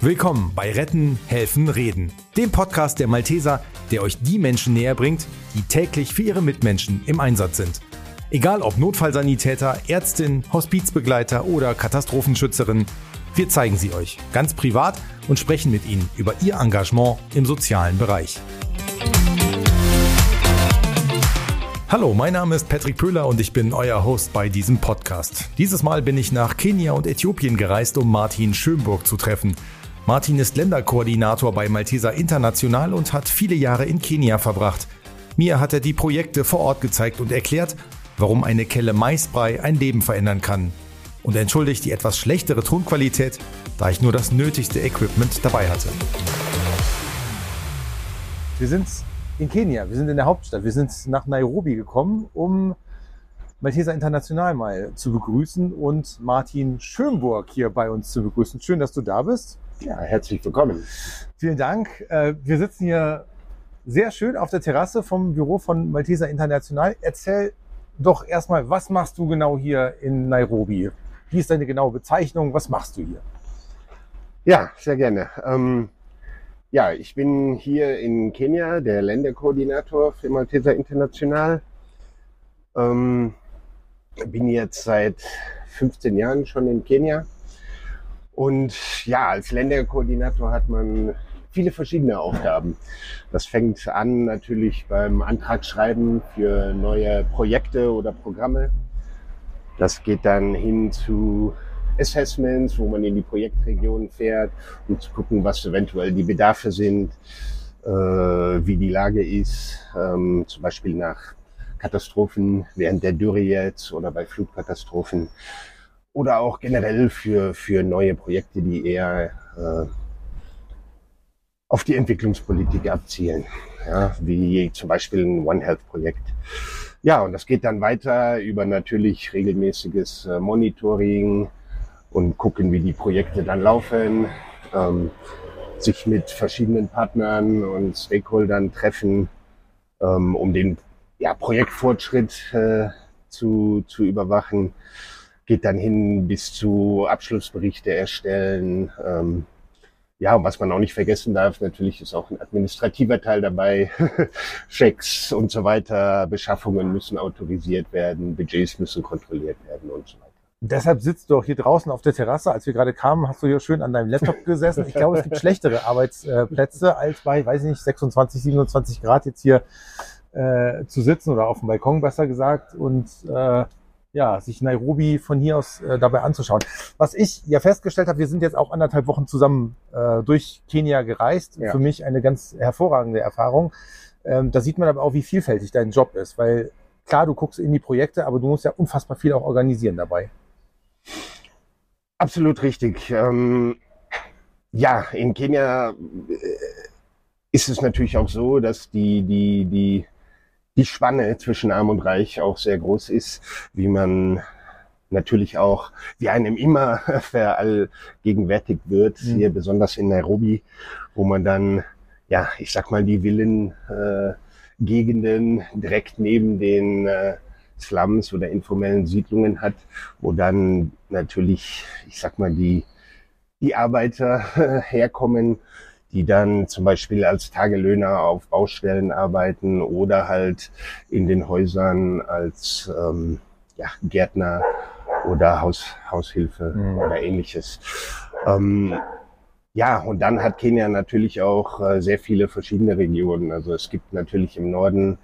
Willkommen bei Retten, Helfen, Reden, dem Podcast der Malteser, der euch die Menschen näher bringt, die täglich für ihre Mitmenschen im Einsatz sind. Egal ob Notfallsanitäter, Ärztin, Hospizbegleiter oder Katastrophenschützerin, wir zeigen sie euch ganz privat und sprechen mit ihnen über ihr Engagement im sozialen Bereich. Hallo, mein Name ist Patrick Pöhler und ich bin euer Host bei diesem Podcast. Dieses Mal bin ich nach Kenia und Äthiopien gereist, um Martin Schönburg zu treffen. Martin ist Länderkoordinator bei Malteser International und hat viele Jahre in Kenia verbracht. Mir hat er die Projekte vor Ort gezeigt und erklärt, warum eine Kelle Maisbrei ein Leben verändern kann. Und entschuldigt die etwas schlechtere Tonqualität, da ich nur das nötigste Equipment dabei hatte. Wir sind in Kenia. Wir sind in der Hauptstadt. Wir sind nach Nairobi gekommen, um Malteser International mal zu begrüßen und Martin Schönburg hier bei uns zu begrüßen. Schön, dass du da bist. Ja, herzlich willkommen. Vielen Dank. Äh, wir sitzen hier sehr schön auf der Terrasse vom Büro von Malteser International. Erzähl doch erstmal, was machst du genau hier in Nairobi? Wie ist deine genaue Bezeichnung? Was machst du hier? Ja, sehr gerne. Ähm ja, ich bin hier in Kenia, der Länderkoordinator für Malteser International. Ähm, bin jetzt seit 15 Jahren schon in Kenia. Und ja, als Länderkoordinator hat man viele verschiedene Aufgaben. Das fängt an natürlich beim Antragsschreiben für neue Projekte oder Programme. Das geht dann hin zu Assessments, wo man in die Projektregionen fährt, um zu gucken, was eventuell die Bedarfe sind, äh, wie die Lage ist, ähm, zum Beispiel nach Katastrophen während der Dürre jetzt oder bei Flutkatastrophen oder auch generell für, für neue Projekte, die eher äh, auf die Entwicklungspolitik abzielen, ja, wie zum Beispiel ein One Health Projekt. Ja, und das geht dann weiter über natürlich regelmäßiges äh, Monitoring, und gucken, wie die Projekte dann laufen, ähm, sich mit verschiedenen Partnern und Stakeholdern treffen, ähm, um den ja, Projektfortschritt äh, zu, zu überwachen. Geht dann hin bis zu Abschlussberichte erstellen. Ähm, ja, und was man auch nicht vergessen darf, natürlich ist auch ein administrativer Teil dabei. Checks und so weiter, Beschaffungen müssen autorisiert werden, Budgets müssen kontrolliert werden und so weiter. Deshalb sitzt du auch hier draußen auf der Terrasse. Als wir gerade kamen, hast du hier schön an deinem Laptop gesessen. Ich glaube, es gibt schlechtere Arbeitsplätze als bei, weiß ich nicht, 26, 27 Grad jetzt hier äh, zu sitzen oder auf dem Balkon besser gesagt und äh, ja, sich Nairobi von hier aus äh, dabei anzuschauen. Was ich ja festgestellt habe, wir sind jetzt auch anderthalb Wochen zusammen äh, durch Kenia gereist. Ja. Für mich eine ganz hervorragende Erfahrung. Ähm, da sieht man aber auch, wie vielfältig dein Job ist, weil klar, du guckst in die Projekte, aber du musst ja unfassbar viel auch organisieren dabei. Absolut richtig. Ähm, ja, in Kenia äh, ist es natürlich auch so, dass die, die, die, die Spanne zwischen Arm und Reich auch sehr groß ist, wie man natürlich auch, wie einem immer verallgegenwärtigt wird, mhm. hier besonders in Nairobi, wo man dann, ja, ich sag mal, die Villen, äh, Gegenden direkt neben den äh, Slums oder informellen Siedlungen hat, wo dann natürlich, ich sag mal, die, die Arbeiter herkommen, die dann zum Beispiel als Tagelöhner auf Baustellen arbeiten oder halt in den Häusern als ähm, ja, Gärtner oder Haus, Haushilfe mhm. oder ähnliches. Ähm, ja, und dann hat Kenia natürlich auch äh, sehr viele verschiedene Regionen. Also es gibt natürlich im Norden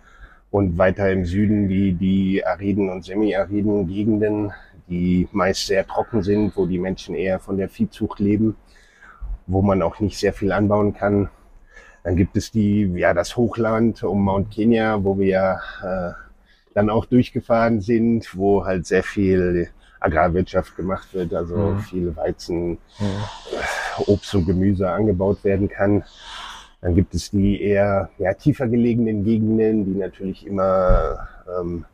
und weiter im Süden die, die ariden und semi-ariden Gegenden, die meist sehr trocken sind, wo die Menschen eher von der Viehzucht leben, wo man auch nicht sehr viel anbauen kann. Dann gibt es die, ja, das Hochland um Mount Kenya, wo wir äh, dann auch durchgefahren sind, wo halt sehr viel Agrarwirtschaft gemacht wird, also mhm. viel Weizen, mhm. Obst und Gemüse angebaut werden kann. Dann gibt es die eher ja, tiefer gelegenen Gegenden, die natürlich immer ähm,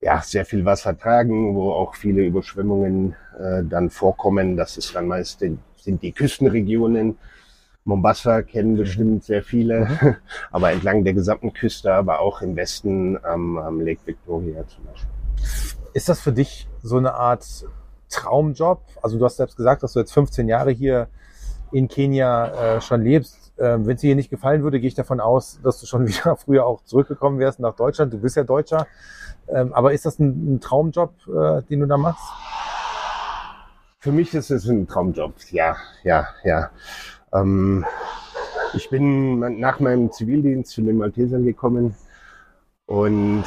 ja, sehr viel Wasser tragen, wo auch viele Überschwemmungen äh, dann vorkommen. Das ist dann meist den, sind die Küstenregionen. Mombasa kennen mhm. bestimmt sehr viele, mhm. aber entlang der gesamten Küste, aber auch im Westen am, am Lake Victoria zum Beispiel. Ist das für dich so eine Art Traumjob? Also du hast selbst gesagt, dass du jetzt 15 Jahre hier in Kenia äh, schon lebst. Ähm, Wenn es dir hier nicht gefallen würde, gehe ich davon aus, dass du schon wieder früher auch zurückgekommen wärst nach Deutschland. Du bist ja Deutscher. Ähm, aber ist das ein, ein Traumjob, äh, den du da machst? Für mich ist es ein Traumjob, ja, ja, ja. Ähm, ich bin nach meinem Zivildienst zu den Maltesern gekommen und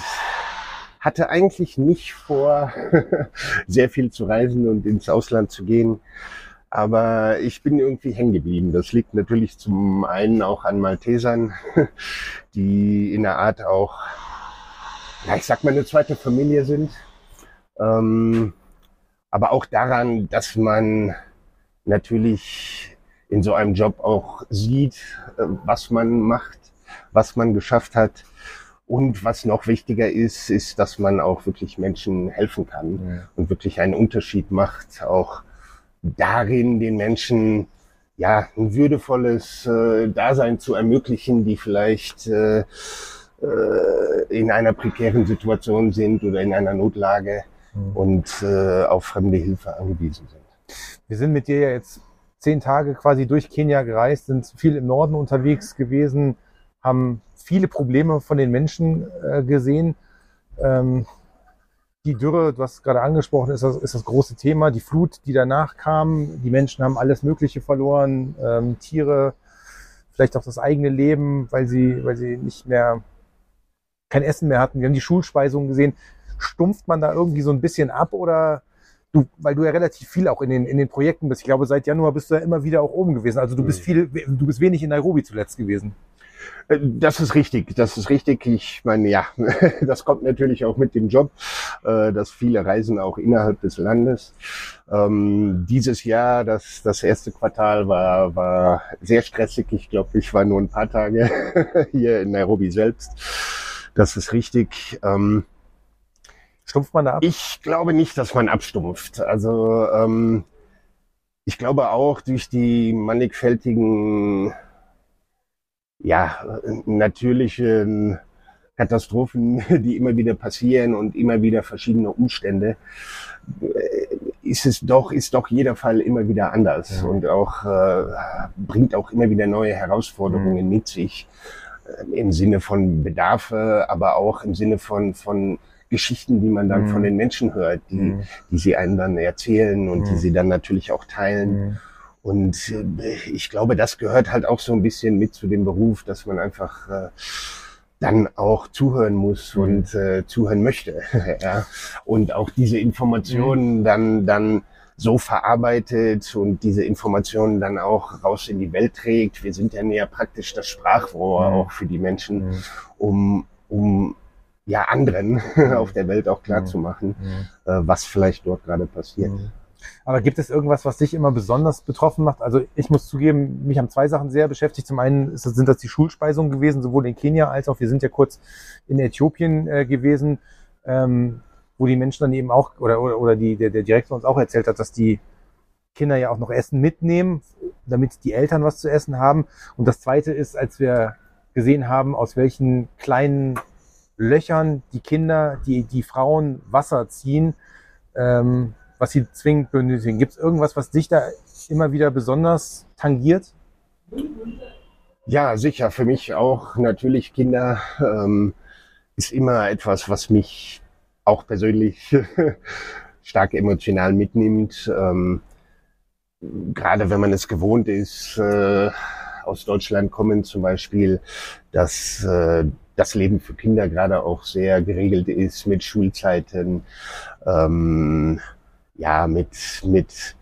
hatte eigentlich nicht vor, sehr viel zu reisen und ins Ausland zu gehen. Aber ich bin irgendwie hängen geblieben. Das liegt natürlich zum einen auch an Maltesern, die in der Art auch, ja, ich sag mal, eine zweite Familie sind. Ähm, aber auch daran, dass man natürlich in so einem Job auch sieht, äh, was man macht, was man geschafft hat. Und was noch wichtiger ist, ist, dass man auch wirklich Menschen helfen kann ja. und wirklich einen Unterschied macht, auch darin den Menschen ja ein würdevolles äh, Dasein zu ermöglichen, die vielleicht äh, äh, in einer prekären Situation sind oder in einer Notlage mhm. und äh, auf fremde Hilfe angewiesen sind. Wir sind mit dir ja jetzt zehn Tage quasi durch Kenia gereist, sind viel im Norden unterwegs gewesen, haben viele Probleme von den Menschen äh, gesehen. Ähm, die Dürre, du hast gerade angesprochen, ist das, ist das große Thema. Die Flut, die danach kam, die Menschen haben alles Mögliche verloren, ähm, Tiere, vielleicht auch das eigene Leben, weil sie, weil sie nicht mehr kein Essen mehr hatten. Wir haben die Schulspeisungen gesehen. Stumpft man da irgendwie so ein bisschen ab oder du, weil du ja relativ viel auch in den, in den Projekten bist. Ich glaube, seit Januar bist du ja immer wieder auch oben gewesen. Also du bist viel, du bist wenig in Nairobi zuletzt gewesen. Äh, das ist richtig, das ist richtig. Ich meine, ja, das kommt natürlich auch mit dem Job, äh, dass viele reisen auch innerhalb des Landes. Ähm, dieses Jahr, das, das erste Quartal war, war sehr stressig. Ich glaube, ich war nur ein paar Tage hier in Nairobi selbst. Das ist richtig. Ähm, Stumpft man da ab? Ich glaube nicht, dass man abstumpft. Also ähm, ich glaube auch durch die mannigfältigen, ja, natürlichen Katastrophen, die immer wieder passieren und immer wieder verschiedene Umstände, äh, ist es doch, ist doch jeder Fall immer wieder anders ja. und auch äh, bringt auch immer wieder neue Herausforderungen mhm. mit sich äh, im Sinne von Bedarfe, aber auch im Sinne von von Geschichten, die man dann mhm. von den Menschen hört, die, mhm. die sie einem dann erzählen und mhm. die sie dann natürlich auch teilen. Mhm. Und äh, ich glaube, das gehört halt auch so ein bisschen mit zu dem Beruf, dass man einfach äh, dann auch zuhören muss mhm. und äh, zuhören möchte. ja. Und auch diese Informationen mhm. dann, dann so verarbeitet und diese Informationen dann auch raus in die Welt trägt. Wir sind ja näher praktisch das Sprachrohr auch für die Menschen, um, um ja anderen auf der Welt auch klar zu machen, äh, was vielleicht dort gerade passiert. Aber gibt es irgendwas, was dich immer besonders betroffen macht? Also ich muss zugeben, mich haben zwei Sachen sehr beschäftigt. Zum einen sind das die Schulspeisungen gewesen, sowohl in Kenia als auch wir sind ja kurz in Äthiopien äh, gewesen, ähm, wo die Menschen dann eben auch oder oder, oder die, der, der Direktor uns auch erzählt hat, dass die Kinder ja auch noch Essen mitnehmen, damit die Eltern was zu essen haben. Und das Zweite ist, als wir gesehen haben, aus welchen kleinen Löchern die Kinder, die, die Frauen Wasser ziehen, ähm, was sie zwingend benötigen. Gibt es irgendwas, was dich da immer wieder besonders tangiert? Ja, sicher. Für mich auch natürlich Kinder ähm, ist immer etwas, was mich auch persönlich stark emotional mitnimmt. Ähm, gerade wenn man es gewohnt ist, äh, aus Deutschland kommen zum Beispiel, dass äh, das Leben für Kinder gerade auch sehr geregelt ist mit Schulzeiten, ähm, ja, mit, mit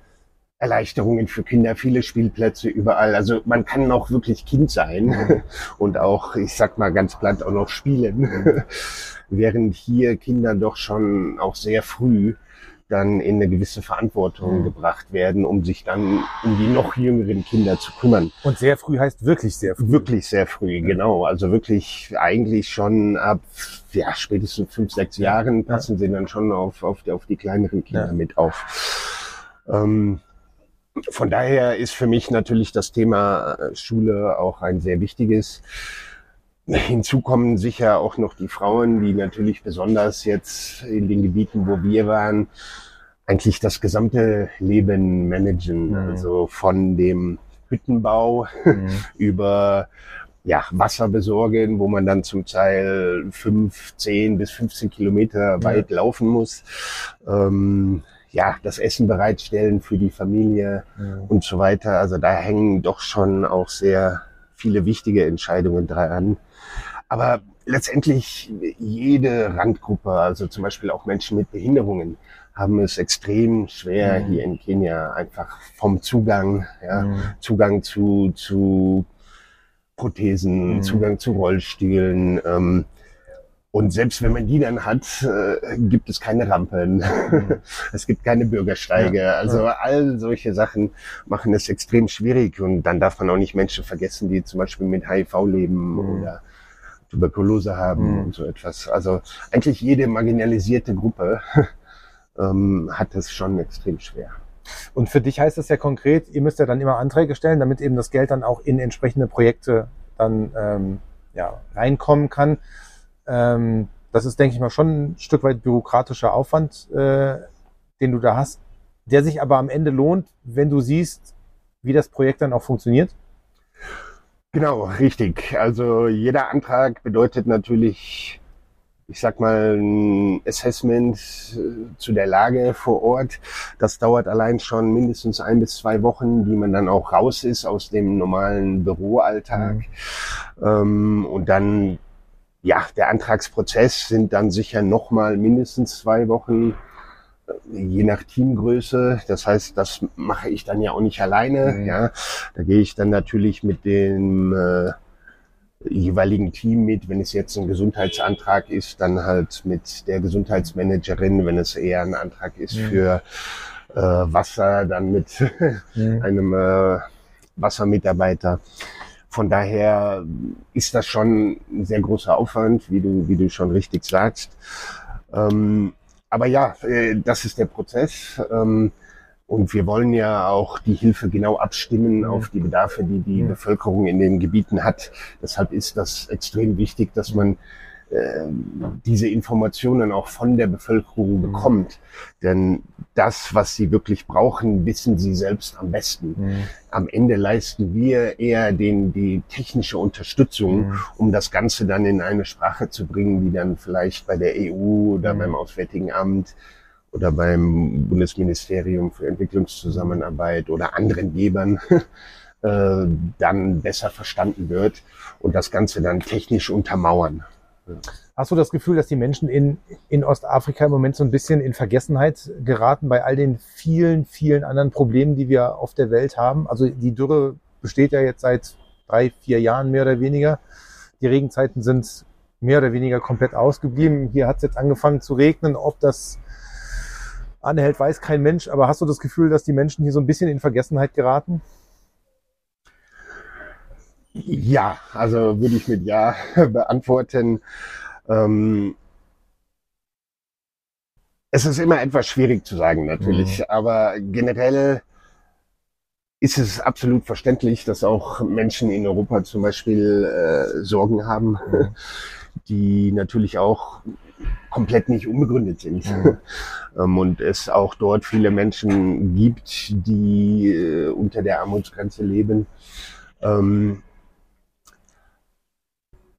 Erleichterungen für Kinder, viele Spielplätze überall. Also man kann auch wirklich Kind sein und auch, ich sag mal ganz platt, auch noch spielen. Während hier Kinder doch schon auch sehr früh dann in eine gewisse Verantwortung mhm. gebracht werden, um sich dann um die noch jüngeren Kinder zu kümmern. Und sehr früh heißt wirklich sehr früh. Wirklich sehr früh, ja. genau. Also wirklich eigentlich schon ab ja, spätestens fünf, sechs Jahren passen ja. sie dann schon auf, auf, die, auf die kleineren Kinder ja. mit auf. Ähm, von daher ist für mich natürlich das Thema äh, Schule auch ein sehr wichtiges. Hinzu kommen sicher auch noch die Frauen, die natürlich besonders jetzt in den Gebieten, wo wir waren, eigentlich das gesamte Leben managen. Mhm. Also von dem Hüttenbau, mhm. über ja, Wasser besorgen, wo man dann zum Teil fünf, zehn bis 15 Kilometer weit ja. laufen muss. Ähm, ja, das Essen bereitstellen für die Familie ja. und so weiter. Also da hängen doch schon auch sehr viele wichtige Entscheidungen dran. Aber letztendlich jede Randgruppe, also zum Beispiel auch Menschen mit Behinderungen, haben es extrem schwer mhm. hier in Kenia einfach vom Zugang, ja, mhm. Zugang zu, zu Prothesen, mhm. Zugang zu Rollstühlen. Ähm, und selbst wenn man die dann hat, äh, gibt es keine Rampen, mhm. es gibt keine Bürgersteige. Ja. Also all solche Sachen machen es extrem schwierig. Und dann darf man auch nicht Menschen vergessen, die zum Beispiel mit HIV leben mhm. oder Tuberkulose haben mhm. und so etwas. Also eigentlich jede marginalisierte Gruppe ähm, hat es schon extrem schwer. Und für dich heißt das ja konkret, ihr müsst ja dann immer Anträge stellen, damit eben das Geld dann auch in entsprechende Projekte dann ähm, ja, reinkommen kann. Ähm, das ist, denke ich mal, schon ein Stück weit bürokratischer Aufwand, äh, den du da hast, der sich aber am Ende lohnt, wenn du siehst, wie das Projekt dann auch funktioniert. Genau, richtig. Also jeder Antrag bedeutet natürlich, ich sag mal, ein Assessment äh, zu der Lage vor Ort. Das dauert allein schon mindestens ein bis zwei Wochen, die man dann auch raus ist aus dem normalen Büroalltag. Mhm. Ähm, und dann, ja, der Antragsprozess sind dann sicher nochmal mindestens zwei Wochen je nach Teamgröße. Das heißt, das mache ich dann ja auch nicht alleine. Mhm. Ja, da gehe ich dann natürlich mit dem äh, jeweiligen Team mit. Wenn es jetzt ein Gesundheitsantrag ist, dann halt mit der Gesundheitsmanagerin. Wenn es eher ein Antrag ist mhm. für äh, Wasser, dann mit mhm. einem äh, Wassermitarbeiter. Von daher ist das schon ein sehr großer Aufwand, wie du, wie du schon richtig sagst. Ähm, aber ja, äh, das ist der Prozess. Ähm, und wir wollen ja auch die Hilfe genau abstimmen auf die Bedarfe, die die Bevölkerung in den Gebieten hat. Deshalb ist das extrem wichtig, dass man diese Informationen auch von der Bevölkerung mhm. bekommt. Denn das, was sie wirklich brauchen, wissen sie selbst am besten. Mhm. Am Ende leisten wir eher den, die technische Unterstützung, mhm. um das Ganze dann in eine Sprache zu bringen, die dann vielleicht bei der EU oder mhm. beim Auswärtigen Amt oder beim Bundesministerium für Entwicklungszusammenarbeit oder anderen Gebern äh, dann besser verstanden wird und das Ganze dann technisch untermauern. Hast du das Gefühl, dass die Menschen in, in Ostafrika im Moment so ein bisschen in Vergessenheit geraten bei all den vielen, vielen anderen Problemen, die wir auf der Welt haben? Also die Dürre besteht ja jetzt seit drei, vier Jahren mehr oder weniger. Die Regenzeiten sind mehr oder weniger komplett ausgeblieben. Hier hat es jetzt angefangen zu regnen. Ob das anhält, weiß kein Mensch. Aber hast du das Gefühl, dass die Menschen hier so ein bisschen in Vergessenheit geraten? Ja, also würde ich mit Ja beantworten. Ähm, es ist immer etwas schwierig zu sagen, natürlich, mhm. aber generell ist es absolut verständlich, dass auch Menschen in Europa zum Beispiel äh, Sorgen haben, mhm. die natürlich auch komplett nicht unbegründet sind. Mhm. ähm, und es auch dort viele Menschen gibt, die äh, unter der Armutsgrenze leben. Ähm,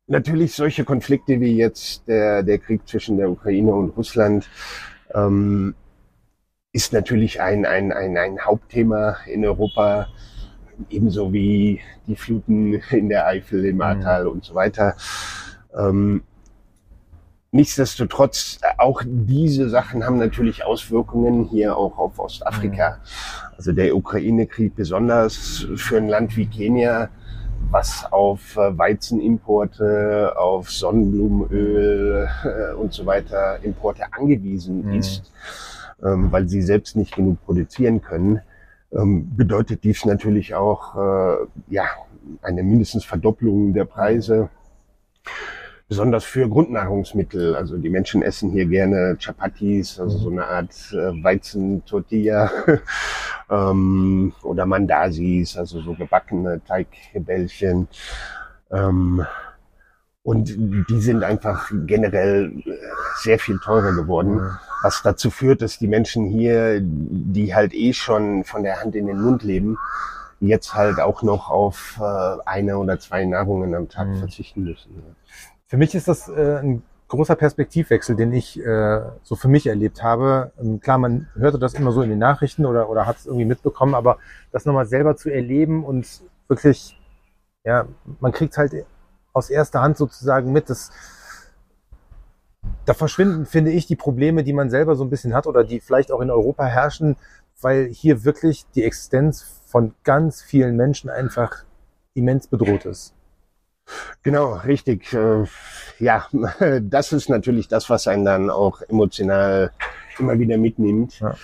natürlich solche Konflikte wie jetzt der, der Krieg zwischen der Ukraine und Russland ähm, ist natürlich ein, ein, ein, ein Hauptthema in Europa, ebenso wie die Fluten in der Eifel, im mhm. Ahrtal mhm. und so weiter. Ähm, nichtsdestotrotz, auch diese Sachen haben natürlich Auswirkungen hier auch auf Ostafrika. Mhm. Also der Ukraine-Krieg besonders für ein Land wie Kenia was auf äh, Weizenimporte, auf Sonnenblumenöl äh, und so weiter Importe angewiesen mhm. ist, ähm, weil sie selbst nicht genug produzieren können, ähm, bedeutet dies natürlich auch äh, ja eine mindestens Verdopplung der Preise besonders für Grundnahrungsmittel. Also die Menschen essen hier gerne Chapatis, also so eine Art äh, Weizentortilla ähm, oder Mandasis, also so gebackene Teigbällchen. Ähm, und die sind einfach generell äh, sehr viel teurer geworden, was dazu führt, dass die Menschen hier, die halt eh schon von der Hand in den Mund leben, jetzt halt auch noch auf äh, eine oder zwei Nahrungen am Tag Mhm. verzichten müssen. Für mich ist das äh, ein großer Perspektivwechsel, den ich äh, so für mich erlebt habe. Ähm, klar, man hörte das immer so in den Nachrichten oder, oder hat es irgendwie mitbekommen, aber das nochmal selber zu erleben und wirklich, ja, man kriegt halt aus erster Hand sozusagen mit, dass da verschwinden, finde ich, die Probleme, die man selber so ein bisschen hat oder die vielleicht auch in Europa herrschen, weil hier wirklich die Existenz von ganz vielen Menschen einfach immens bedroht ist. Genau, richtig. Äh, ja, das ist natürlich das, was einen dann auch emotional immer wieder mitnimmt. Ja.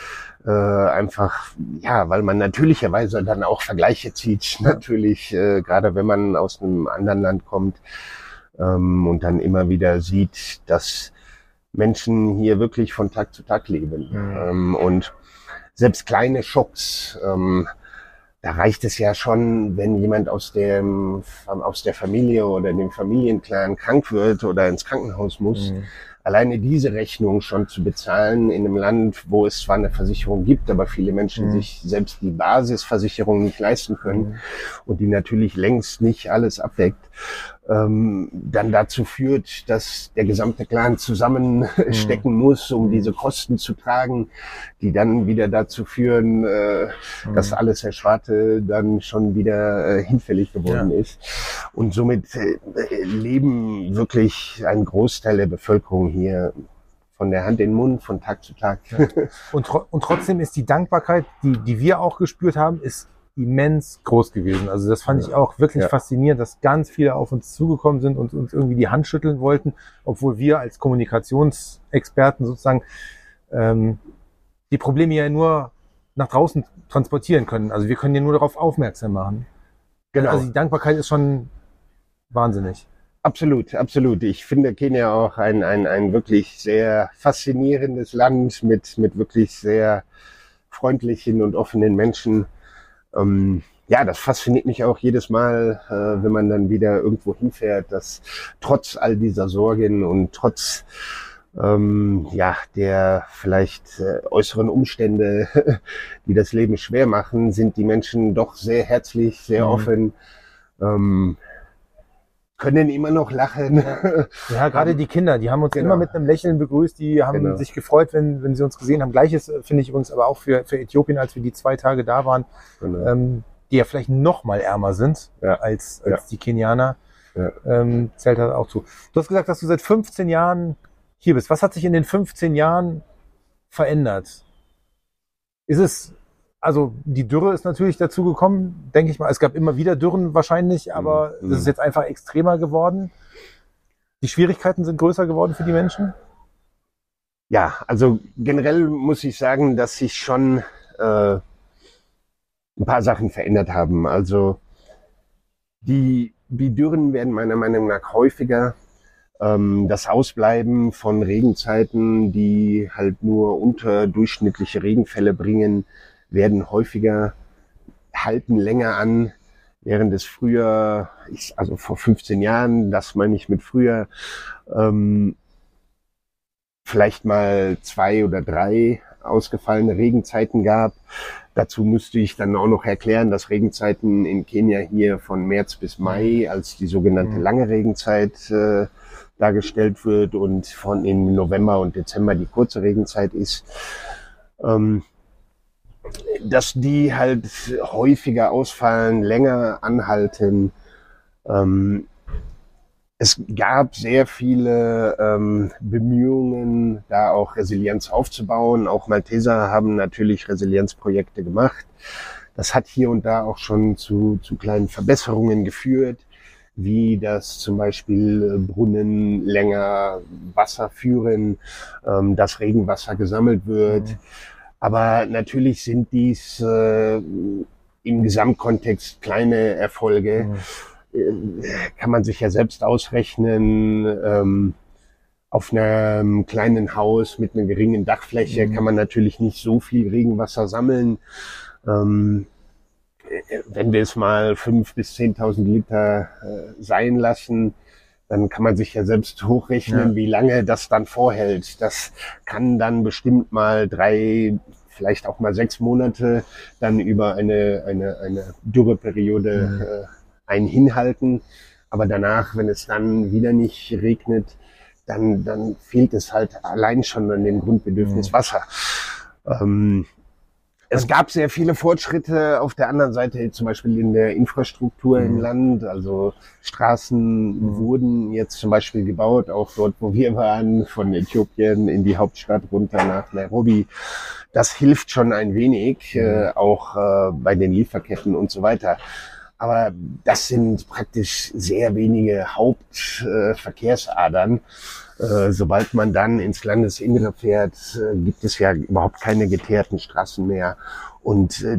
Äh, einfach, ja, weil man natürlicherweise dann auch Vergleiche zieht. Natürlich, äh, gerade wenn man aus einem anderen Land kommt ähm, und dann immer wieder sieht, dass Menschen hier wirklich von Tag zu Tag leben. Mhm. Ähm, und selbst kleine Schocks, ähm, da reicht es ja schon, wenn jemand aus dem, aus der Familie oder dem Familienclan krank wird oder ins Krankenhaus muss. Mhm. Alleine diese Rechnung schon zu bezahlen in einem Land, wo es zwar eine Versicherung gibt, aber viele Menschen Mhm. sich selbst die Basisversicherung nicht leisten können Mhm. und die natürlich längst nicht alles abdeckt, ähm, dann dazu führt, dass der gesamte Clan zusammenstecken muss, um diese Kosten zu tragen, die dann wieder dazu führen, äh, dass Mhm. alles Ersparte dann schon wieder äh, hinfällig geworden ist. Und somit äh, leben wirklich ein Großteil der Bevölkerung hier von der Hand in den Mund, von Tag zu Tag. Und, tro und trotzdem ist die Dankbarkeit, die, die wir auch gespürt haben, ist immens groß gewesen. Also das fand ich auch wirklich Ja. faszinierend, dass ganz viele auf uns zugekommen sind und uns irgendwie die Hand schütteln wollten, obwohl wir als Kommunikationsexperten sozusagen ähm, die Probleme ja nur nach draußen transportieren können. Also wir können ja nur darauf aufmerksam machen. Genau. Also die Dankbarkeit ist schon wahnsinnig. Absolut, absolut. Ich finde Kenia auch ein, ein, ein wirklich sehr faszinierendes Land mit, mit wirklich sehr freundlichen und offenen Menschen. Ähm, ja, das fasziniert mich auch jedes Mal, äh, wenn man dann wieder irgendwo hinfährt, dass trotz all dieser Sorgen und trotz ähm, ja, der vielleicht äh, äußeren Umstände, die das Leben schwer machen, sind die Menschen doch sehr herzlich, sehr Mhm. offen. Ähm, können immer noch lachen. Ja, gerade die Kinder, die haben uns Genau. immer mit einem Lächeln begrüßt, die haben Genau. sich gefreut, wenn, wenn sie uns gesehen haben. Gleiches äh, finde ich übrigens aber auch für, für Äthiopien, als wir die zwei Tage da waren, Genau. ähm, die ja vielleicht noch mal ärmer sind Ja. als, Ja. als die Kenianer. Ja. Ähm, zählt halt auch zu. Du hast gesagt, dass du seit 15 Jahren hier bist. Was hat sich in den 15 Jahren verändert? Ist es, also die Dürre ist natürlich dazu gekommen, denke ich mal. Es gab immer wieder Dürren wahrscheinlich, aber Mhm. es ist jetzt einfach extremer geworden. Die Schwierigkeiten sind größer geworden für die Menschen. Ja, also generell muss ich sagen, dass sich schon äh, ein paar Sachen verändert haben. Also die, die Dürren werden meiner Meinung nach häufiger. Ähm, das Ausbleiben von Regenzeiten, die halt nur unterdurchschnittliche Regenfälle bringen, werden häufiger, halten länger an, während es früher, ich, also vor 15 Jahren, das meine ich mit früher, ähm, vielleicht mal zwei oder drei ausgefallene Regenzeiten gab. Dazu müsste ich dann auch noch erklären, dass Regenzeiten in Kenia hier von März bis Mai als die sogenannte Mhm. lange Regenzeit äh, dargestellt wird und von in November und Dezember die kurze Regenzeit ist. Ähm, dass die halt häufiger ausfallen, länger anhalten. Ähm, es gab sehr viele ähm, Bemühungen, da auch Resilienz aufzubauen. Auch Malteser haben natürlich Resilienzprojekte gemacht. Das hat hier und da auch schon zu, zu kleinen Verbesserungen geführt, wie dass zum Beispiel äh, Brunnen länger Wasser führen, ähm, dass Regenwasser gesammelt wird. Mhm. Aber natürlich sind dies äh, im Gesamtkontext kleine Erfolge Mhm. äh, kann man sich ja selbst ausrechnen. Ähm, auf einem kleinen Haus mit einer geringen Dachfläche Mhm. kann man natürlich nicht so viel Regenwasser sammeln. Ähm, äh, wenn wir es mal fünf bis 10.000 Liter äh, sein lassen, dann kann man sich ja selbst hochrechnen, Ja. wie lange das dann vorhält. Das kann dann bestimmt mal drei, vielleicht auch mal sechs Monate dann über eine, eine, eine Dürreperiode Mhm. äh, ein hinhalten. Aber danach, wenn es dann wieder nicht regnet, dann, dann fehlt es halt allein schon an dem Grundbedürfnis Mhm. Wasser. Ähm, es gab sehr viele Fortschritte auf der anderen Seite, zum Beispiel in der Infrastruktur im Mhm. Land. Also Straßen Mhm. wurden jetzt zum Beispiel gebaut, auch dort, wo wir waren, von Äthiopien in die Hauptstadt runter nach Nairobi. Das hilft schon ein wenig, Mhm. äh, auch äh, bei den Lieferketten und so weiter. Aber das sind praktisch sehr wenige Hauptverkehrsadern. Äh, sobald man dann ins Landesinnere fährt, äh, gibt es ja überhaupt keine geteerten Straßen mehr. Und äh,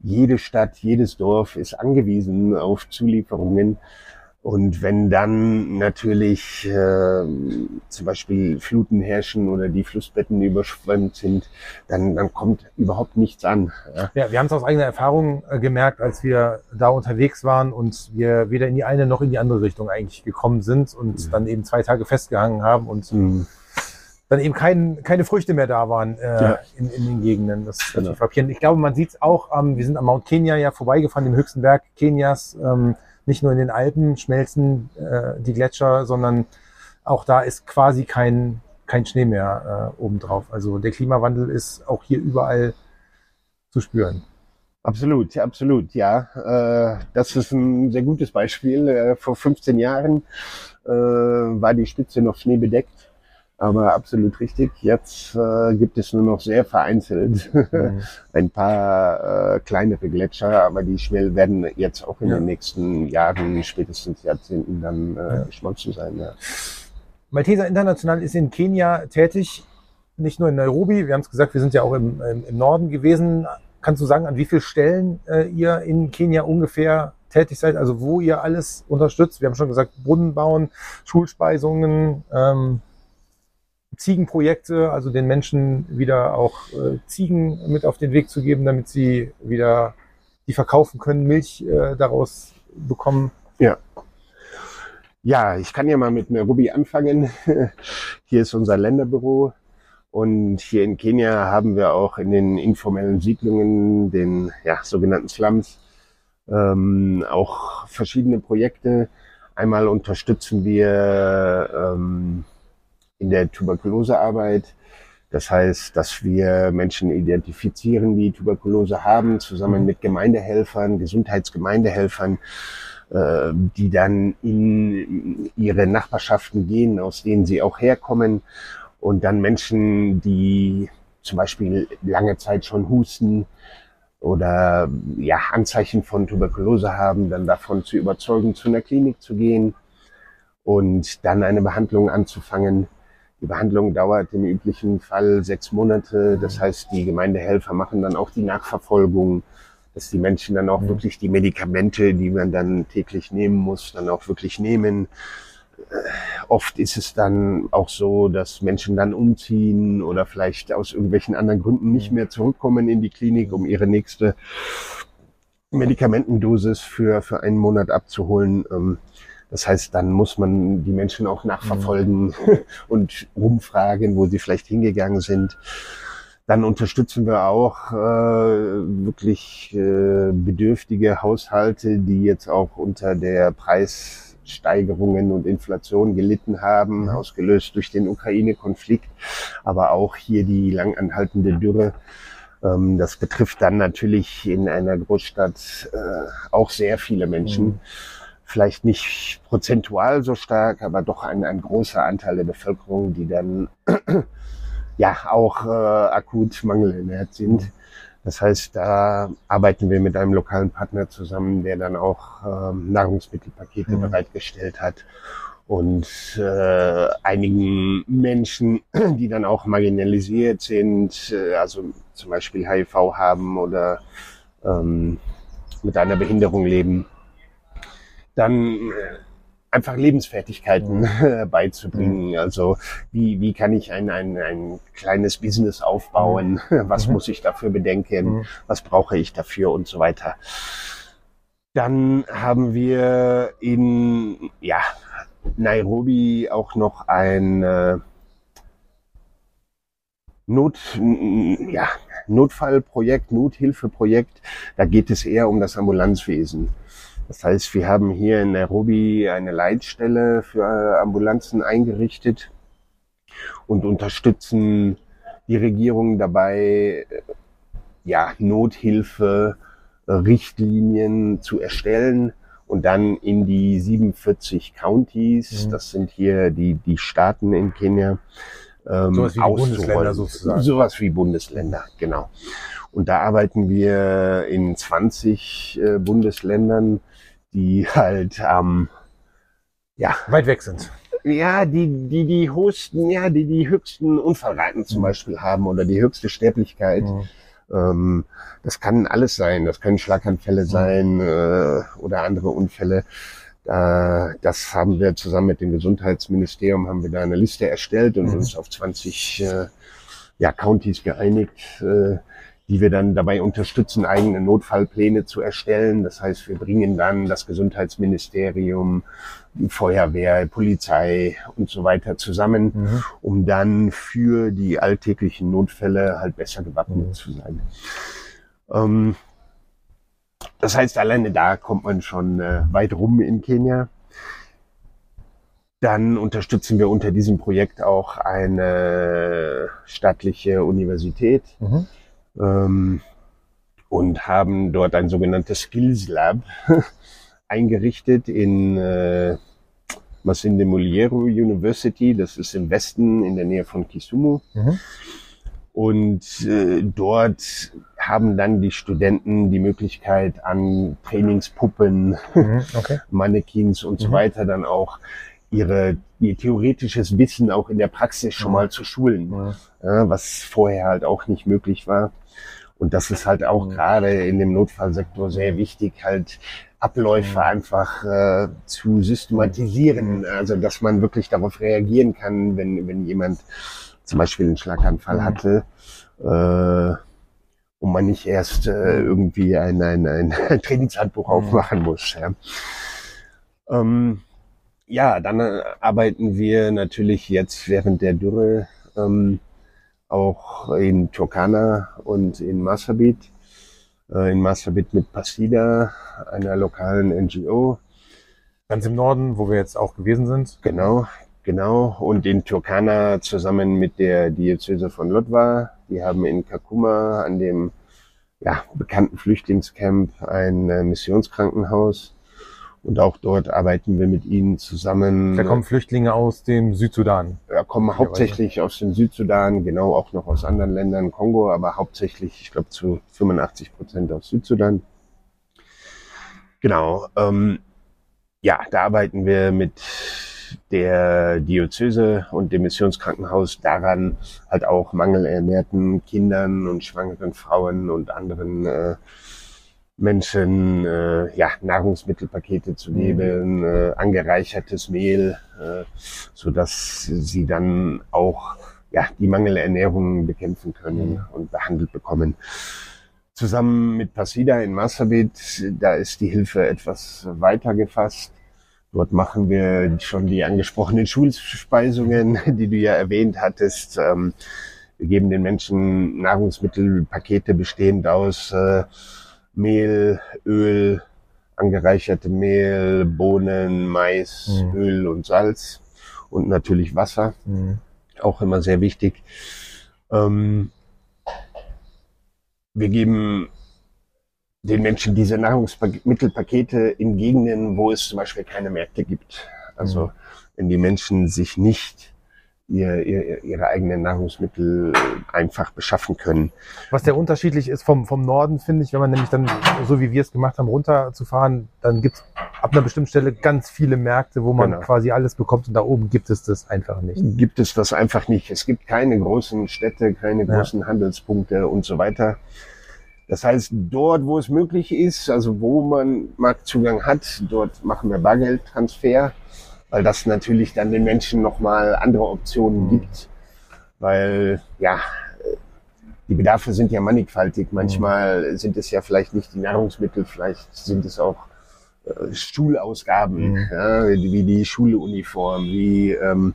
jede Stadt, jedes Dorf ist angewiesen auf Zulieferungen. Und wenn dann natürlich äh, zum Beispiel Fluten herrschen oder die Flussbetten überschwemmt sind, dann, dann kommt überhaupt nichts an. Ja. Ja, wir haben es aus eigener Erfahrung äh, gemerkt, als wir da unterwegs waren und wir weder in die eine noch in die andere Richtung eigentlich gekommen sind und Mhm. dann eben zwei Tage festgehangen haben und Mhm. dann eben kein, keine Früchte mehr da waren äh, Ja. in, in den Gegenden. Das ist Genau. natürlich frappierend. Ich glaube, man sieht es auch, ähm, wir sind am Mount Kenya ja vorbeigefahren, dem höchsten Berg Kenias. Ähm, nicht nur in den Alpen schmelzen äh, die Gletscher, sondern auch da ist quasi kein, kein Schnee mehr äh, obendrauf. Also der Klimawandel ist auch hier überall zu spüren. Absolut, absolut, ja. Äh, das ist ein sehr gutes Beispiel. Äh, vor 15 Jahren äh, war die Spitze noch schneebedeckt, aber absolut richtig. Jetzt äh, gibt es nur noch sehr vereinzelt Mhm. ein paar äh, kleinere Gletscher, aber die schnell werden jetzt auch in Ja. den nächsten Jahren, spätestens Jahrzehnten dann äh, Ja. geschmolzen sein. Ja. Malteser International ist in Kenia tätig, nicht nur in Nairobi. Wir haben es gesagt, wir sind ja auch im, im, im Norden gewesen. Kannst du sagen, an wie vielen Stellen äh, ihr in Kenia ungefähr tätig seid? Also wo ihr alles unterstützt? Wir haben schon gesagt, Brunnen bauen, Schulspeisungen, ähm, Ziegenprojekte, also den Menschen wieder auch äh, Ziegen mit auf den Weg zu geben, damit sie wieder die verkaufen können, Milch äh, daraus bekommen. Ja, ich kann ja mal mit Nairobi anfangen. Hier ist unser Länderbüro. Und hier in Kenia haben wir auch in den informellen Siedlungen, den ja, sogenannten Slums, ähm, auch verschiedene Projekte. Einmal unterstützen wir ähm, in der Tuberkulosearbeit. Das heißt, dass wir Menschen identifizieren, die Tuberkulose haben, zusammen mit Gemeindehelfern, Gesundheitsgemeindehelfern, äh, die dann in ihre Nachbarschaften gehen, aus denen sie auch herkommen und dann Menschen, die zum Beispiel lange Zeit schon husten oder ja Anzeichen von Tuberkulose haben, dann davon zu überzeugen, zu einer Klinik zu gehen und dann eine Behandlung anzufangen. Die Behandlung dauert im üblichen Fall sechs Monate. Das heißt, die Gemeindehelfer machen dann auch die Nachverfolgung, dass die Menschen dann auch Mhm. wirklich die Medikamente, die man dann täglich nehmen muss, dann auch wirklich nehmen. Äh, Oft ist es dann auch so, dass Menschen dann umziehen oder vielleicht aus irgendwelchen anderen Gründen nicht mehr zurückkommen in die Klinik, um ihre nächste Medikamentendosis für, für einen Monat abzuholen. Das heißt, dann muss man die Menschen auch nachverfolgen und rumfragen, wo sie vielleicht hingegangen sind. Dann unterstützen wir auch äh, wirklich äh, bedürftige Haushalte, die jetzt auch unter der Preissteigerungen und Inflation gelitten haben, Mhm. ausgelöst durch den Ukraine-Konflikt, aber auch hier die langanhaltende Dürre. Ähm, das betrifft dann natürlich in einer Großstadt äh, auch sehr viele Menschen. Mhm. Vielleicht nicht prozentual so stark, aber doch ein, ein großer Anteil der Bevölkerung, die dann ja auch äh, akut mangelernährt sind. Das heißt, da arbeiten wir mit einem lokalen Partner zusammen, der dann auch ähm, Nahrungsmittelpakete Mhm. bereitgestellt hat und äh, einigen Menschen, die dann auch marginalisiert sind, äh, also zum Beispiel HIV haben oder ähm, mit einer Behinderung leben, dann äh, einfach Lebensfertigkeiten beizubringen. Also wie, wie kann ich ein, ein, ein kleines Business aufbauen? Was Mhm. muss ich dafür bedenken? Mhm. Was brauche ich dafür und so weiter. Dann haben wir in ja, Nairobi auch noch ein, äh, Not, ja, Notfallprojekt, Nothilfeprojekt. Da geht es eher um das Ambulanzwesen. Das heißt, wir haben hier in Nairobi eine Leitstelle für Ambulanzen eingerichtet und unterstützen die Regierung dabei, ja, Nothilfe, Richtlinien zu erstellen und dann in die 47 Counties, mhm. das sind hier die, die Staaten in Kenia, ähm, sowas wie Bundesländer sozusagen. Sowas wie Bundesländer, genau. Und da arbeiten wir in 20 äh, Bundesländern, die halt ähm, ja weit weg sind. Ja, die die die höchsten, ja die die höchsten Unfallraten zum mhm. Beispiel haben oder die höchste Sterblichkeit. Mhm. Ähm, das kann alles sein. Das können Schlaganfälle mhm. sein äh, oder andere Unfälle. Äh, das haben wir zusammen mit dem Gesundheitsministerium, haben wir da eine Liste erstellt und mhm. uns auf 20 äh, ja, Counties geeinigt, äh, die wir dann dabei unterstützen, eigene Notfallpläne zu erstellen. Das heißt, wir bringen dann das Gesundheitsministerium, die Feuerwehr, Polizei und so weiter zusammen, mhm. um dann für die alltäglichen Notfälle halt besser gewappnet mhm. zu sein. Ähm, das heißt, alleine da kommt man schon äh, weit rum in Kenia. Dann unterstützen wir unter diesem Projekt auch eine staatliche Universität mhm. Ähm, und haben dort ein sogenanntes Skills Lab eingerichtet in äh, Masinde Moliero University. Das ist im Westen in der Nähe von Kisumu. Mhm. Und äh, dort haben dann die Studenten die Möglichkeit an Trainingspuppen, mhm, okay. Mannequins und so mhm. weiter dann auch ihre ihr theoretisches Wissen auch in der Praxis schon mal zu schulen, ja, was vorher halt auch nicht möglich war. Und das ist halt auch gerade in dem Notfallsektor sehr wichtig, halt Abläufe einfach äh, zu systematisieren, also dass man wirklich darauf reagieren kann, wenn, wenn jemand zum Beispiel einen Schlaganfall hatte, äh, und man nicht erst äh, irgendwie ein, ein, ein Trainingshandbuch aufmachen muss. Ja. Ähm, ja, dann äh, arbeiten wir natürlich jetzt während der Dürre ähm, auch in Turkana und in Masabit. Äh, in Masabit mit Pasida, einer lokalen NGO. Ganz im Norden, wo wir jetzt auch gewesen sind. Genau, Genau, und in Turkana zusammen mit der Diözese von Lodwa. Die haben in Kakuma an dem ja, bekannten Flüchtlingscamp ein äh, Missionskrankenhaus. Und auch dort arbeiten wir mit ihnen zusammen. Da kommen Flüchtlinge aus dem Südsudan. Ja, kommen hauptsächlich aus dem Südsudan, genau auch noch aus anderen Ländern, Kongo, aber hauptsächlich, ich glaube, zu 85 Prozent aus Südsudan. Genau. Ähm, ja, da arbeiten wir mit der Diözese und dem Missionskrankenhaus daran, halt auch mangelernährten Kindern und schwangeren Frauen und anderen äh, Menschen äh, ja, Nahrungsmittelpakete zu mhm. geben, äh, angereichertes Mehl, äh, so dass sie dann auch ja, die Mangelernährung bekämpfen können mhm. und behandelt bekommen. Zusammen mit Pasida in Masabit, da ist die Hilfe etwas weiter gefasst. Dort machen wir schon die angesprochenen Schulspeisungen, die du ja erwähnt hattest. Ähm, wir geben den Menschen Nahrungsmittelpakete bestehend aus äh, Mehl, Öl, angereicherte Mehl, Bohnen, Mais, mhm. Öl und Salz und natürlich Wasser. Mhm. Auch immer sehr wichtig. Ähm, wir geben den Menschen diese Nahrungsmittelpakete in Gegenden, wo es zum Beispiel keine Märkte gibt. Also mhm. wenn die Menschen sich nicht ihr, ihr, ihre eigenen Nahrungsmittel einfach beschaffen können. Was der unterschiedlich ist vom, vom Norden, finde ich, wenn man nämlich dann, so wie wir es gemacht haben, runterzufahren, dann gibt es ab einer bestimmten Stelle ganz viele Märkte, wo man genau. quasi alles bekommt und da oben gibt es das einfach nicht. Gibt es das einfach nicht. Es gibt keine großen Städte, keine großen ja. Handelspunkte und so weiter. Das heißt, dort, wo es möglich ist, also wo man Marktzugang hat, dort machen wir Bargeldtransfer, weil das natürlich dann den Menschen nochmal andere Optionen mhm. gibt. Weil, ja, die Bedarfe sind ja mannigfaltig. Manchmal mhm. sind es ja vielleicht nicht die Nahrungsmittel, vielleicht sind es auch äh, Schulausgaben, Mhm. ja, wie, die Schuluniform, wie ähm,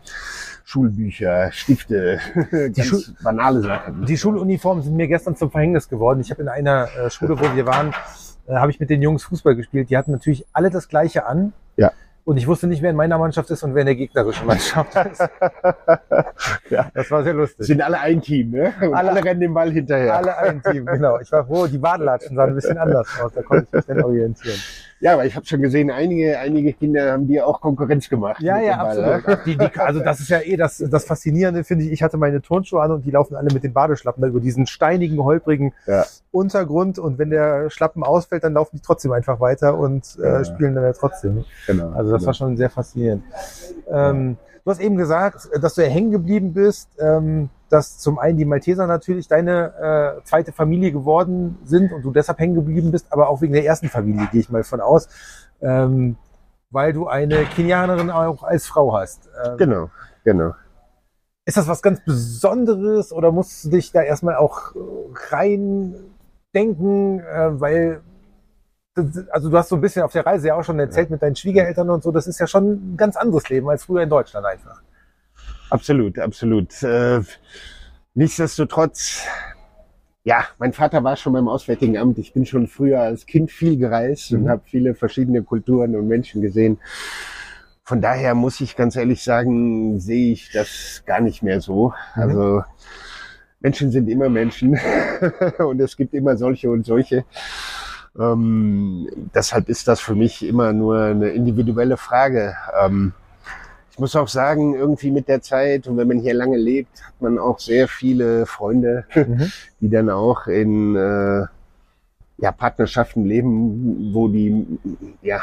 Schulbücher, Stifte, ganz Schul- banale Sachen. Die Schuluniformen sind mir gestern zum Verhängnis geworden. Ich habe in einer äh, Schule, wo wir waren, äh, habe ich mit den Jungs Fußball gespielt. Die hatten natürlich alle das Gleiche an. Ja. Und ich wusste nicht, wer in meiner Mannschaft ist und wer in der gegnerischen Mannschaft ist. Ja. Das war sehr lustig. Sind alle ein Team, ne? Und Alle- alle, rennen den Ball hinterher. Alle ein Team, genau. Ich war froh, die Badelatschen sahen ein bisschen anders aus. Da konnte ich mich dann orientieren. Ja, aber ich habe schon gesehen, einige, einige Kinder haben dir auch Konkurrenz gemacht. Ja, ja, Ball, absolut. Die, die, also das ist ja eh das, das Faszinierende, finde ich. Ich hatte meine Turnschuhe an und die laufen alle mit den Badeschlappen da über diesen steinigen, holprigen Ja. Untergrund. Und wenn der Schlappen ausfällt, dann laufen die trotzdem einfach weiter und äh, Ja. spielen dann ja trotzdem. Genau. Also das war schon sehr faszinierend. Ähm, du hast eben gesagt, dass du ja hängen geblieben bist, ähm, dass zum einen die Malteser natürlich deine äh, zweite Familie geworden sind und du deshalb hängen geblieben bist, aber auch wegen der ersten Familie, gehe ich mal von aus, ähm, weil du eine Kenianerin auch als Frau hast. Ähm, Genau, genau. Ist das was ganz Besonderes oder musst du dich da erstmal auch äh, rein denken, äh, weil also du hast so ein bisschen auf der Reise ja auch schon erzählt mit deinen Schwiegereltern und so, das ist ja schon ein ganz anderes Leben als früher in Deutschland einfach. Absolut, absolut. Äh, nichtsdestotrotz, ja, mein Vater war schon beim Auswärtigen Amt. Ich bin schon früher als Kind viel gereist und Mhm. habe viele verschiedene Kulturen und Menschen gesehen. Von daher muss ich ganz ehrlich sagen, sehe ich das gar nicht mehr so. Mhm. Also Menschen sind immer Menschen und es gibt immer solche und solche. Ähm, deshalb ist das für mich immer nur eine individuelle Frage. Ähm, ich muss auch sagen, irgendwie mit der Zeit und wenn man hier lange lebt, hat man auch sehr viele Freunde, Mhm. die dann auch in äh, ja, Partnerschaften leben, wo die ja,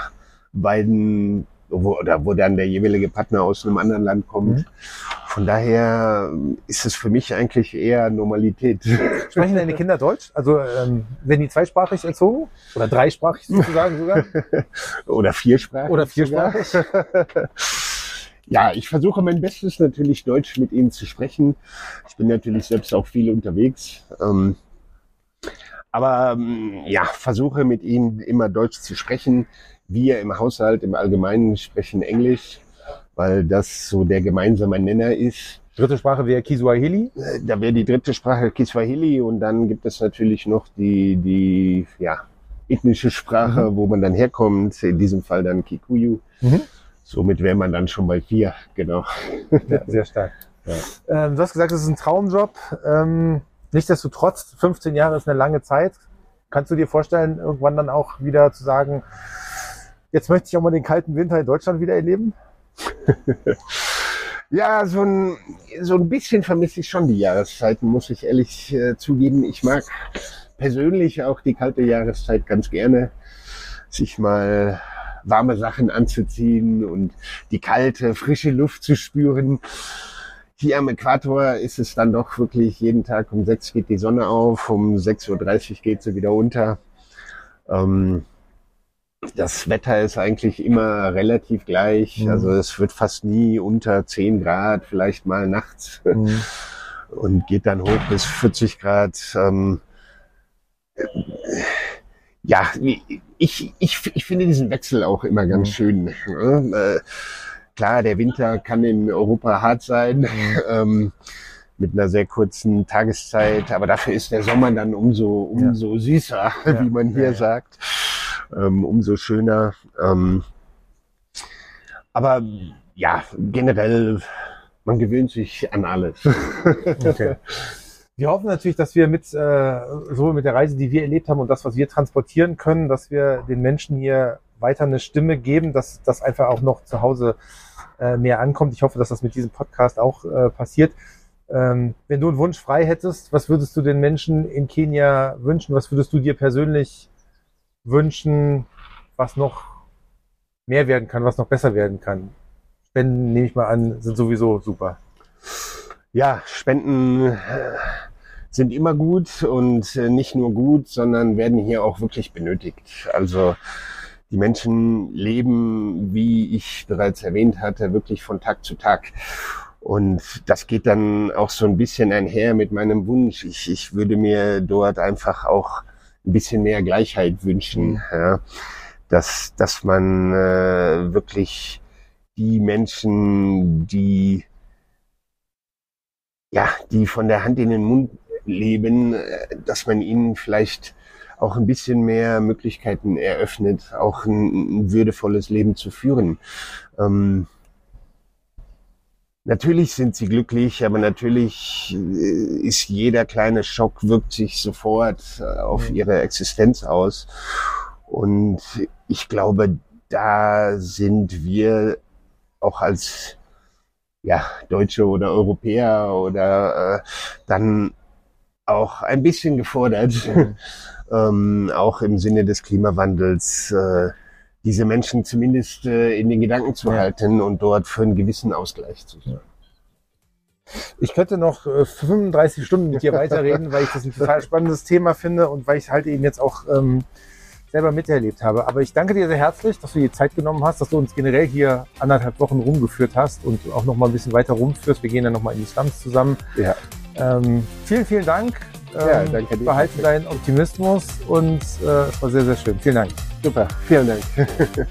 beiden wo, oder wo dann der jeweilige Partner aus einem anderen Land kommt. Mhm. Von daher ist es für mich eigentlich eher Normalität. Sprechen deine Kinder Deutsch? Also ähm, werden die zweisprachig erzogen? Oder dreisprachig sozusagen sogar? Oder viersprachig. Oder viersprachig? Ja, ich versuche mein Bestes natürlich Deutsch mit ihnen zu sprechen. Ich bin natürlich selbst auch viel unterwegs. Ähm, aber ähm, ja, versuche mit ihnen immer Deutsch zu sprechen. Wir im Haushalt im Allgemeinen sprechen Englisch, weil das so der gemeinsame Nenner ist. Dritte Sprache wäre Kiswahili. Äh, Da wäre die dritte Sprache Kiswahili und dann gibt es natürlich noch die, die ja, ethnische Sprache, wo man dann herkommt. In diesem Fall dann Kikuyu. Mhm. Somit wäre man dann schon bei vier, genau. Ja, sehr stark. Ähm, du hast gesagt, es ist ein Traumjob. Ähm, nichtsdestotrotz, 15 Jahre ist eine lange Zeit. Kannst du dir vorstellen, irgendwann dann auch wieder zu sagen, jetzt möchte ich auch mal den kalten Winter in Deutschland wieder erleben? Ja, so ein, so ein bisschen vermisse ich schon die Jahreszeiten, muss ich ehrlich äh, zugeben. Ich mag persönlich auch die kalte Jahreszeit ganz gerne, sich mal warme Sachen anzuziehen und die kalte, frische Luft zu spüren. Hier am Äquator ist es dann doch wirklich jeden Tag um sechs geht die Sonne auf, um 6.30 Uhr geht sie wieder unter. Ähm, das Wetter ist eigentlich immer relativ gleich. Mhm. Also es wird fast nie unter 10 Grad, vielleicht mal nachts und geht dann hoch bis 40 Grad. Ähm, ja, ich, ich, ich finde diesen Wechsel auch immer ganz Mhm. schön. ne? Äh, klar, der Winter kann in Europa hart sein. Ähm, mit einer sehr kurzen Tageszeit, aber dafür ist der Sommer dann umso, umso süßer, Ja. wie man hier Ja, ja. sagt, ähm, umso schöner. Ähm, aber ja, generell, man gewöhnt sich an alles. Okay. Wir hoffen natürlich, dass wir mit äh, sowohl mit der Reise, die wir erlebt haben und das, was wir transportieren können, dass wir den Menschen hier weiter eine Stimme geben, dass das einfach auch noch zu Hause äh, mehr ankommt. Ich hoffe, dass das mit diesem Podcast auch äh, passiert. Ähm, wenn du einen Wunsch frei hättest, was würdest du den Menschen in Kenia wünschen? Was würdest du dir persönlich wünschen, was noch mehr werden kann, was noch besser werden kann? Spenden, nehme ich mal an, sind sowieso super. Ja, Spenden äh, sind immer gut und äh, nicht nur gut, sondern werden hier auch wirklich benötigt. Also die Menschen leben, wie ich bereits erwähnt hatte, wirklich von Tag zu Tag. Und das geht dann auch so ein bisschen einher mit meinem Wunsch. Ich, ich würde mir dort einfach auch ein bisschen mehr Gleichheit wünschen. Ja. dass, dass man äh, wirklich die Menschen, die ja, die von der Hand in den Mund leben, äh, dass man ihnen vielleicht auch ein bisschen mehr Möglichkeiten eröffnet, auch ein, ein würdevolles Leben zu führen. Ähm, natürlich sind sie glücklich, aber natürlich äh, ist jeder kleine Schock wirkt sich sofort äh, auf ihre Existenz aus. Und ich glaube, da sind wir auch als ja, Deutsche oder Europäer oder äh, dann auch ein bisschen gefordert, ähm, auch im Sinne des Klimawandels, äh, diese Menschen zumindest äh, in den Gedanken zu halten und dort für einen gewissen Ausgleich zu sorgen. Ich könnte noch äh, 35 Stunden mit dir weiterreden, weil ich das ein total spannendes Thema finde und weil ich halt eben jetzt auch ähm, selber miterlebt habe. Aber ich danke dir sehr herzlich, dass du dir Zeit genommen hast, dass du uns generell hier anderthalb Wochen rumgeführt hast und auch noch mal ein bisschen weiter rumführst. Wir gehen dann noch mal in die Slums zusammen. Ja. Ähm, vielen, vielen Dank. Ähm, ja, danke dir. Behalte deinen Optimismus und äh, es war sehr, sehr schön. Vielen Dank. Super, vielen Dank.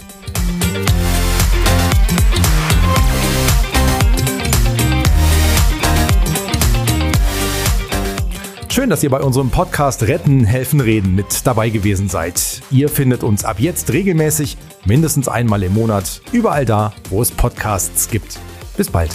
Schön, dass ihr bei unserem Podcast Retten, Helfen, Reden mit dabei gewesen seid. Ihr findet uns ab jetzt regelmäßig, mindestens einmal im Monat, überall da, wo es Podcasts gibt. Bis bald.